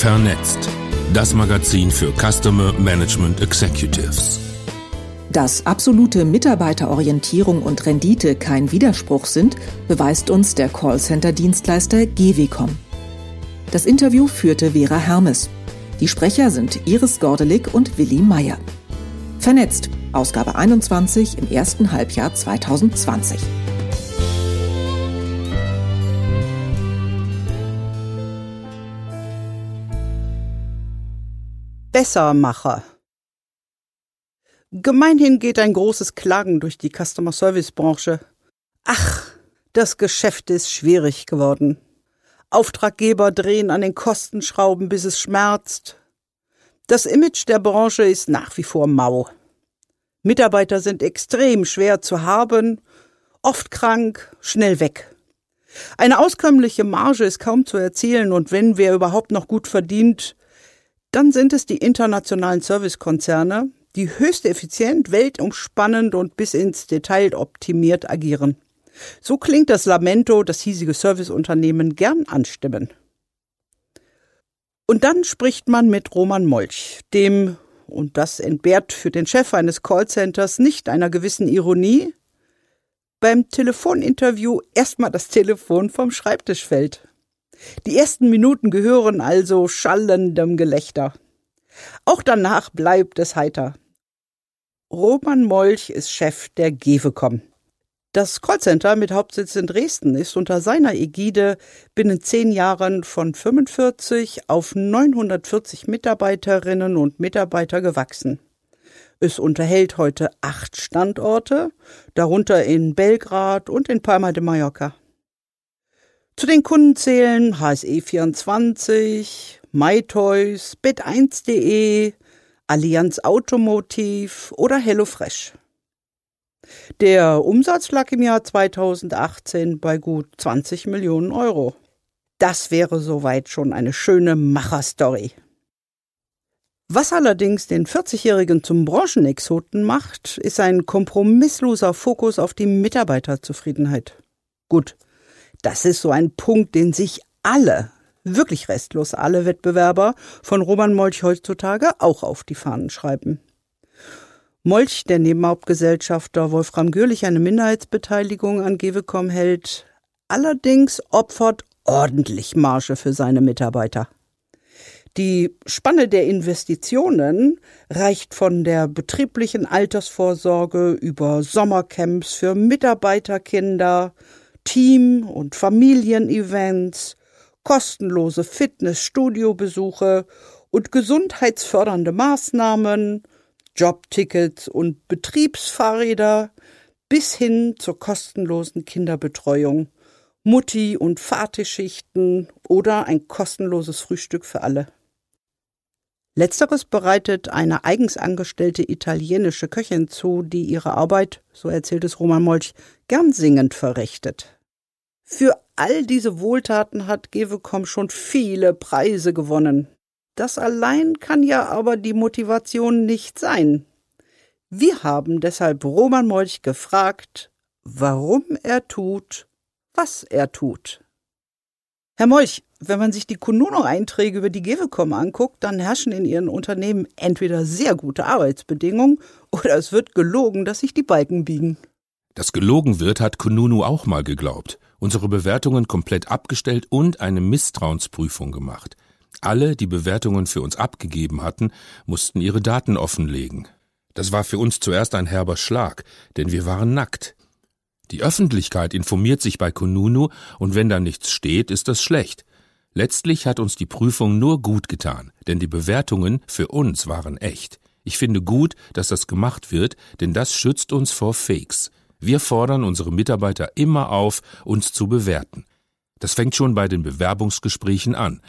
Vernetzt. Das Magazin für Customer Management Executives. Dass absolute Mitarbeiterorientierung und Rendite kein Widerspruch sind, beweist uns der Callcenter-Dienstleister GWCOM. Das Interview führte Vera Hermes. Die Sprecher sind Iris Gordelig und Willi Meyer. Vernetzt, Ausgabe 21 im ersten Halbjahr 2020. Bessermacher. Gemeinhin geht ein großes Klagen durch die Customer Service Branche. Ach, das Geschäft ist schwierig geworden. Auftraggeber drehen an den Kostenschrauben, bis es schmerzt. Das Image der Branche ist nach wie vor mau. Mitarbeiter sind extrem schwer zu haben, oft krank, schnell weg. Eine auskömmliche Marge ist kaum zu erzielen und wenn wer überhaupt noch gut verdient, dann sind es die internationalen Servicekonzerne, die höchst effizient, weltumspannend und bis ins Detail optimiert agieren. So klingt das Lamento, das hiesige Serviceunternehmen gern anstimmen. Und dann spricht man mit Roman Molch, dem, und das entbehrt für den Chef eines Callcenters nicht einer gewissen Ironie, beim Telefoninterview erstmal das Telefon vom Schreibtisch fällt. Die ersten Minuten gehören also schallendem Gelächter. Auch danach bleibt es heiter. Roman Molch ist Chef der Gewecom. Das Callcenter mit Hauptsitz in Dresden ist unter seiner Ägide binnen zehn Jahren von 45 auf 940 Mitarbeiterinnen und Mitarbeiter gewachsen. Es unterhält heute acht Standorte, darunter in Belgrad und in Palma de Mallorca. Zu den Kunden zählen HSE24, MyToys, Bet1.de, Allianz Automotiv oder HelloFresh. Der Umsatz lag im Jahr 2018 bei gut 20 Millionen Euro. Das wäre soweit schon eine schöne Macherstory. Was allerdings den 40-Jährigen zum Branchenexoten macht, ist ein kompromissloser Fokus auf die Mitarbeiterzufriedenheit. Gut, das ist so ein Punkt, den sich alle, wirklich restlos alle Wettbewerber von Roman Molch heutzutage auch auf die Fahnen schreiben. Molch, der Nebenhauptgesellschafter Wolfram Gürlich, eine Minderheitsbeteiligung an Gewecom hält, allerdings opfert ordentlich Marge für seine Mitarbeiter. Die Spanne der Investitionen reicht von der betrieblichen Altersvorsorge über Sommercamps für Mitarbeiterkinder, Team- und Familienevents, kostenlose Fitnessstudiobesuche und gesundheitsfördernde Maßnahmen, Jobtickets und Betriebsfahrräder bis hin zur kostenlosen Kinderbetreuung, Mutti- und Vaterschichten oder ein kostenloses Frühstück für alle. Letzteres bereitet eine eigens angestellte italienische Köchin zu, die ihre Arbeit, so erzählt es Roman Molch, gern singend verrichtet. Für all diese Wohltaten hat Gewecom schon viele Preise gewonnen. Das allein kann ja aber die Motivation nicht sein. Wir haben deshalb Roman Molch gefragt, warum er tut, was er tut. Herr Molch, wenn man sich die Konuno-Einträge über die Gewecom anguckt, dann herrschen in Ihren Unternehmen entweder sehr gute Arbeitsbedingungen oder es wird gelogen, dass sich die Balken biegen. Dass gelogen wird, hat Kununu auch mal geglaubt unsere Bewertungen komplett abgestellt und eine Misstrauensprüfung gemacht. Alle, die Bewertungen für uns abgegeben hatten, mussten ihre Daten offenlegen. Das war für uns zuerst ein herber Schlag, denn wir waren nackt. Die Öffentlichkeit informiert sich bei Kununu, und wenn da nichts steht, ist das schlecht. Letztlich hat uns die Prüfung nur gut getan, denn die Bewertungen für uns waren echt. Ich finde gut, dass das gemacht wird, denn das schützt uns vor Fakes. Wir fordern unsere Mitarbeiter immer auf, uns zu bewerten. Das fängt schon bei den Bewerbungsgesprächen an.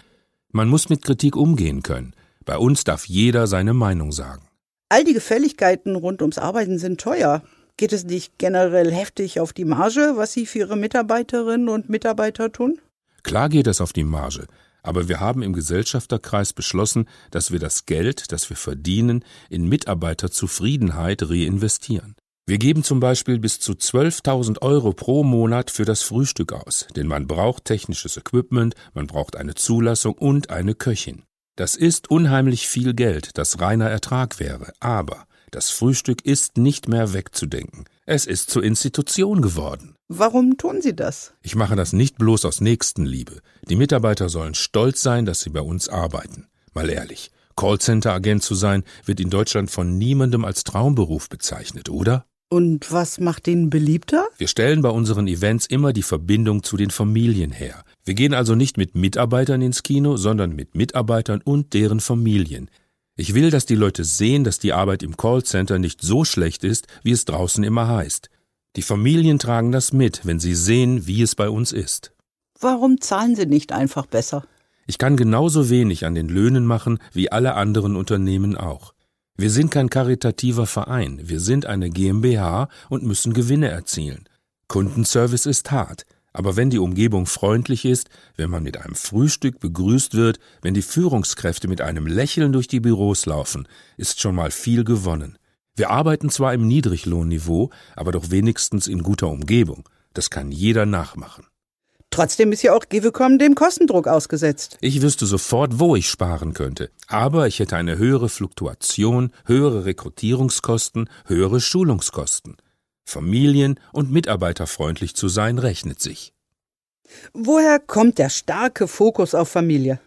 Man muss mit Kritik umgehen können. Bei uns darf jeder seine Meinung sagen. All die Gefälligkeiten rund ums Arbeiten sind teuer. Geht es nicht generell heftig auf die Marge, was Sie für Ihre Mitarbeiterinnen und Mitarbeiter tun? Klar geht es auf die Marge. Aber wir haben im Gesellschafterkreis beschlossen, dass wir das Geld, das wir verdienen, in Mitarbeiterzufriedenheit reinvestieren. Wir geben zum Beispiel bis zu 12.000 Euro pro Monat für das Frühstück aus, denn man braucht technisches Equipment, man braucht eine Zulassung und eine Köchin. Das ist unheimlich viel Geld, das reiner Ertrag wäre, aber das Frühstück ist nicht mehr wegzudenken. Es ist zur Institution geworden. Warum tun Sie das? Ich mache das nicht bloß aus Nächstenliebe. Die Mitarbeiter sollen stolz sein, dass sie bei uns arbeiten. Mal ehrlich, Callcenter-Agent zu sein, wird in Deutschland von niemandem als Traumberuf bezeichnet, oder? Und was macht ihn beliebter? Wir stellen bei unseren Events immer die Verbindung zu den Familien her. Wir gehen also nicht mit Mitarbeitern ins Kino, sondern mit Mitarbeitern und deren Familien. Ich will, dass die Leute sehen, dass die Arbeit im Callcenter nicht so schlecht ist, wie es draußen immer heißt. Die Familien tragen das mit, wenn sie sehen, wie es bei uns ist. Warum zahlen Sie nicht einfach besser? Ich kann genauso wenig an den Löhnen machen wie alle anderen Unternehmen auch. Wir sind kein karitativer Verein, wir sind eine GmbH und müssen Gewinne erzielen. Kundenservice ist hart, aber wenn die Umgebung freundlich ist, wenn man mit einem Frühstück begrüßt wird, wenn die Führungskräfte mit einem Lächeln durch die Büros laufen, ist schon mal viel gewonnen. Wir arbeiten zwar im Niedriglohnniveau, aber doch wenigstens in guter Umgebung. Das kann jeder nachmachen. Trotzdem ist ja auch Givecom dem Kostendruck ausgesetzt. Ich wüsste sofort, wo ich sparen könnte. Aber ich hätte eine höhere Fluktuation, höhere Rekrutierungskosten, höhere Schulungskosten. Familien- und mitarbeiterfreundlich zu sein rechnet sich. Woher kommt der starke Fokus auf Familie?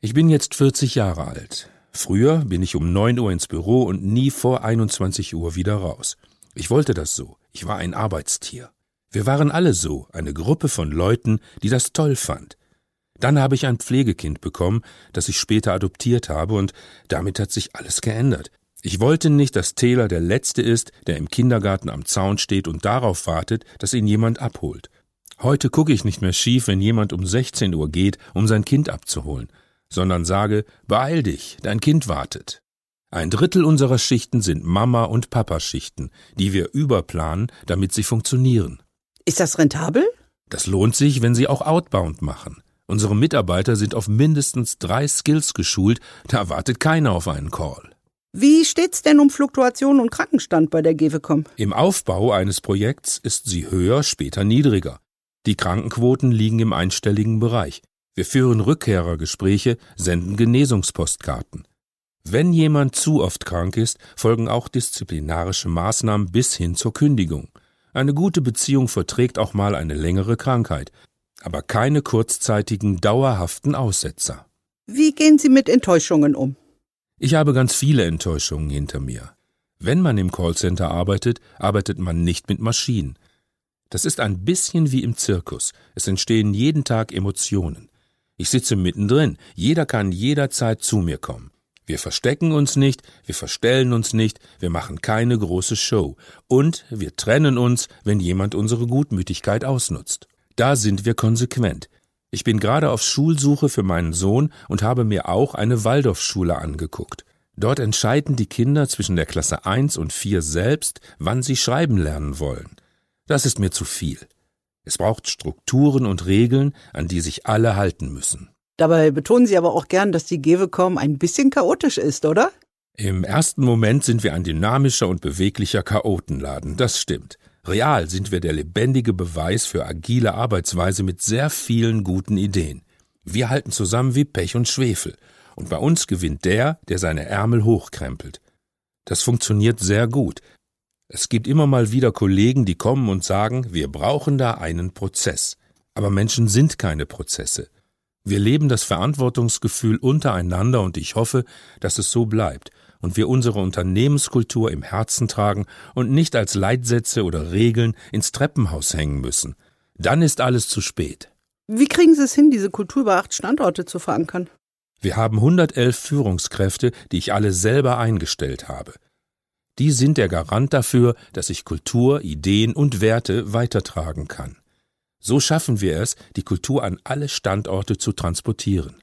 Ich bin jetzt 40 Jahre alt. Früher bin ich um 9 Uhr ins Büro und nie vor 21 Uhr wieder raus. Ich wollte das so. Ich war ein Arbeitstier. Wir waren alle so, eine Gruppe von Leuten, die das toll fand. Dann habe ich ein Pflegekind bekommen, das ich später adoptiert habe, und damit hat sich alles geändert. Ich wollte nicht, dass Taylor der Letzte ist, der im Kindergarten am Zaun steht und darauf wartet, dass ihn jemand abholt. Heute gucke ich nicht mehr schief, wenn jemand um 16 Uhr geht, um sein Kind abzuholen, sondern sage, beeil dich, dein Kind wartet. Ein Drittel unserer Schichten sind Mama- und Papaschichten, die wir überplanen, damit sie funktionieren. Ist das rentabel? Das lohnt sich, wenn Sie auch Outbound machen. Unsere Mitarbeiter sind auf mindestens drei Skills geschult, da wartet keiner auf einen Call. Wie steht's denn um Fluktuation und Krankenstand bei der GEWECOM? Im Aufbau eines Projekts ist sie höher, später niedriger. Die Krankenquoten liegen im einstelligen Bereich. Wir führen Rückkehrergespräche, senden Genesungspostkarten. Wenn jemand zu oft krank ist, folgen auch disziplinarische Maßnahmen bis hin zur Kündigung. Eine gute Beziehung verträgt auch mal eine längere Krankheit, aber keine kurzzeitigen, dauerhaften Aussetzer. Wie gehen Sie mit Enttäuschungen um? Ich habe ganz viele Enttäuschungen hinter mir. Wenn man im Callcenter arbeitet, arbeitet man nicht mit Maschinen. Das ist ein bisschen wie im Zirkus. Es entstehen jeden Tag Emotionen. Ich sitze mittendrin. Jeder kann jederzeit zu mir kommen. Wir verstecken uns nicht, wir verstellen uns nicht, wir machen keine große Show und wir trennen uns, wenn jemand unsere Gutmütigkeit ausnutzt. Da sind wir konsequent. Ich bin gerade auf Schulsuche für meinen Sohn und habe mir auch eine Waldorfschule angeguckt. Dort entscheiden die Kinder zwischen der Klasse 1 und 4 selbst, wann sie schreiben lernen wollen. Das ist mir zu viel. Es braucht Strukturen und Regeln, an die sich alle halten müssen. Dabei betonen Sie aber auch gern, dass die GEWECOM ein bisschen chaotisch ist, oder? Im ersten Moment sind wir ein dynamischer und beweglicher Chaotenladen, das stimmt. Real sind wir der lebendige Beweis für agile Arbeitsweise mit sehr vielen guten Ideen. Wir halten zusammen wie Pech und Schwefel, und bei uns gewinnt der, der seine Ärmel hochkrempelt. Das funktioniert sehr gut. Es gibt immer mal wieder Kollegen, die kommen und sagen, wir brauchen da einen Prozess. Aber Menschen sind keine Prozesse. Wir leben das Verantwortungsgefühl untereinander und ich hoffe, dass es so bleibt und wir unsere Unternehmenskultur im Herzen tragen und nicht als Leitsätze oder Regeln ins Treppenhaus hängen müssen. Dann ist alles zu spät. Wie kriegen Sie es hin, diese Kultur über acht Standorte zu verankern? Wir haben 111 Führungskräfte, die ich alle selber eingestellt habe. Die sind der Garant dafür, dass ich Kultur, Ideen und Werte weitertragen kann. So schaffen wir es, die Kultur an alle Standorte zu transportieren.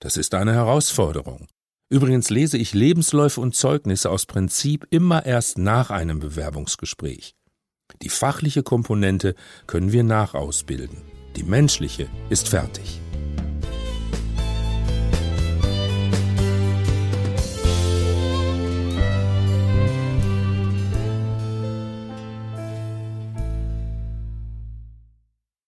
Das ist eine Herausforderung. Übrigens lese ich Lebensläufe und Zeugnisse aus Prinzip immer erst nach einem Bewerbungsgespräch. Die fachliche Komponente können wir nachausbilden. Die menschliche ist fertig.